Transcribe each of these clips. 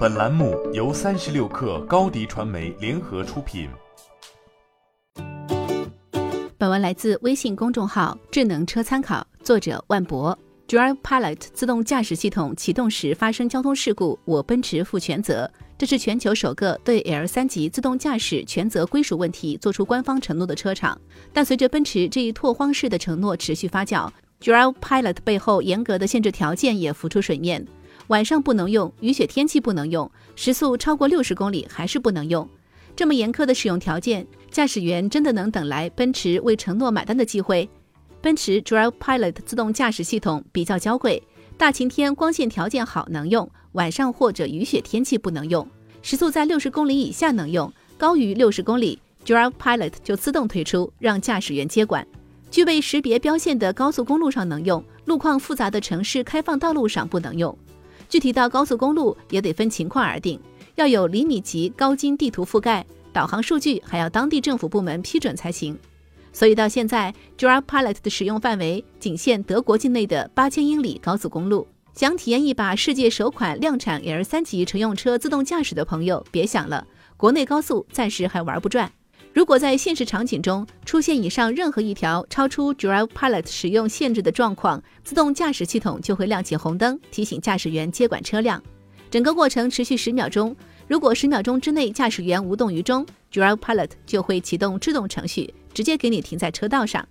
本栏目由三十六氪高低传媒联合出品。本文来自微信公众号“智能车参考”，作者万博。Drive Pilot 自动驾驶系统启动时发生交通事故，我奔驰负全责。这是全球首个对 L 三级自动驾驶全责归属问题做出官方承诺的车厂。但随着奔驰这一拓荒式的承诺持续发酵，Drive Pilot 背后严格的限制条件也浮出水面。晚上不能用，雨雪天气不能用，时速超过六十公里还是不能用。这么严苛的使用条件，驾驶员真的能等来奔驰为承诺买单的机会？奔驰 Drive Pilot 自动驾驶系统比较娇贵，大晴天光线条件好能用，晚上或者雨雪天气不能用。时速在六十公里以下能用，高于六十公里，Drive Pilot 就自动退出，让驾驶员接管。具备识别标线的高速公路上能用，路况复杂的城市开放道路上不能用。具体到高速公路也得分情况而定，要有厘米级高精地图覆盖，导航数据还要当地政府部门批准才行。所以到现在，Drive Pilot 的使用范围仅限德国境内的八千英里高速公路。想体验一把世界首款量产 L 三级乘用车自动驾驶的朋友，别想了，国内高速暂时还玩不转。如果在现实场景中出现以上任何一条超出 Drive Pilot 使用限制的状况，自动驾驶系统就会亮起红灯，提醒驾驶员接管车辆。整个过程持续十秒钟。如果十秒钟之内驾驶员无动于衷，Drive Pilot 就会启动制动程序，直接给你停在车道上。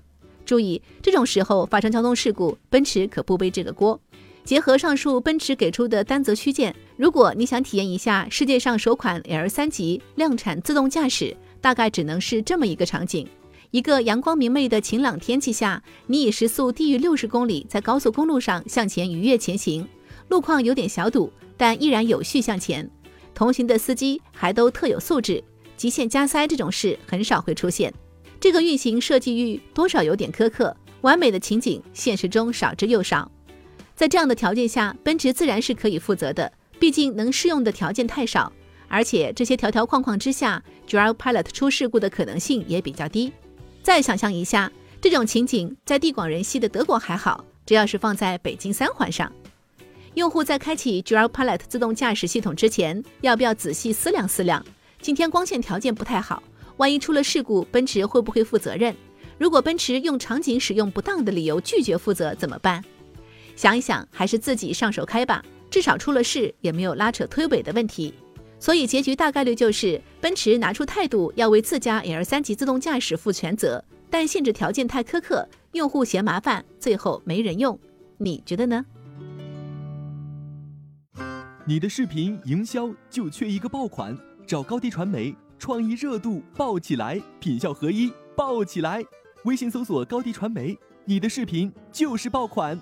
注意，这种时候发生交通事故，奔驰可不背这个锅。结合上述奔驰给出的单则区间，如果你想体验一下世界上首款 L 三级量产自动驾驶。大概只能是这么一个场景：一个阳光明媚的晴朗天气下，你以时速低于六十公里在高速公路上向前愉悦前行，路况有点小堵，但依然有序向前。同行的司机还都特有素质，极限加塞这种事很少会出现。这个运行设计欲多少有点苛刻，完美的情景现实中少之又少。在这样的条件下，奔驰自然是可以负责的，毕竟能适用的条件太少。而且这些条条框框之下，Drive Pilot 出事故的可能性也比较低。再想象一下，这种情景在地广人稀的德国还好，这要是放在北京三环上，用户在开启 Drive Pilot 自动驾驶系统之前，要不要仔细思量思量？今天光线条件不太好，万一出了事故，奔驰会不会负责任？如果奔驰用场景使用不当的理由拒绝负责怎么办？想一想，还是自己上手开吧，至少出了事也没有拉扯推诿的问题。所以结局大概率就是奔驰拿出态度，要为自家 L 三级自动驾驶负全责，但限制条件太苛刻，用户嫌麻烦，最后没人用。你觉得呢？你的视频营销就缺一个爆款，找高低传媒，创意热度爆起来，品效合一爆起来。微信搜索高低传媒，你的视频就是爆款。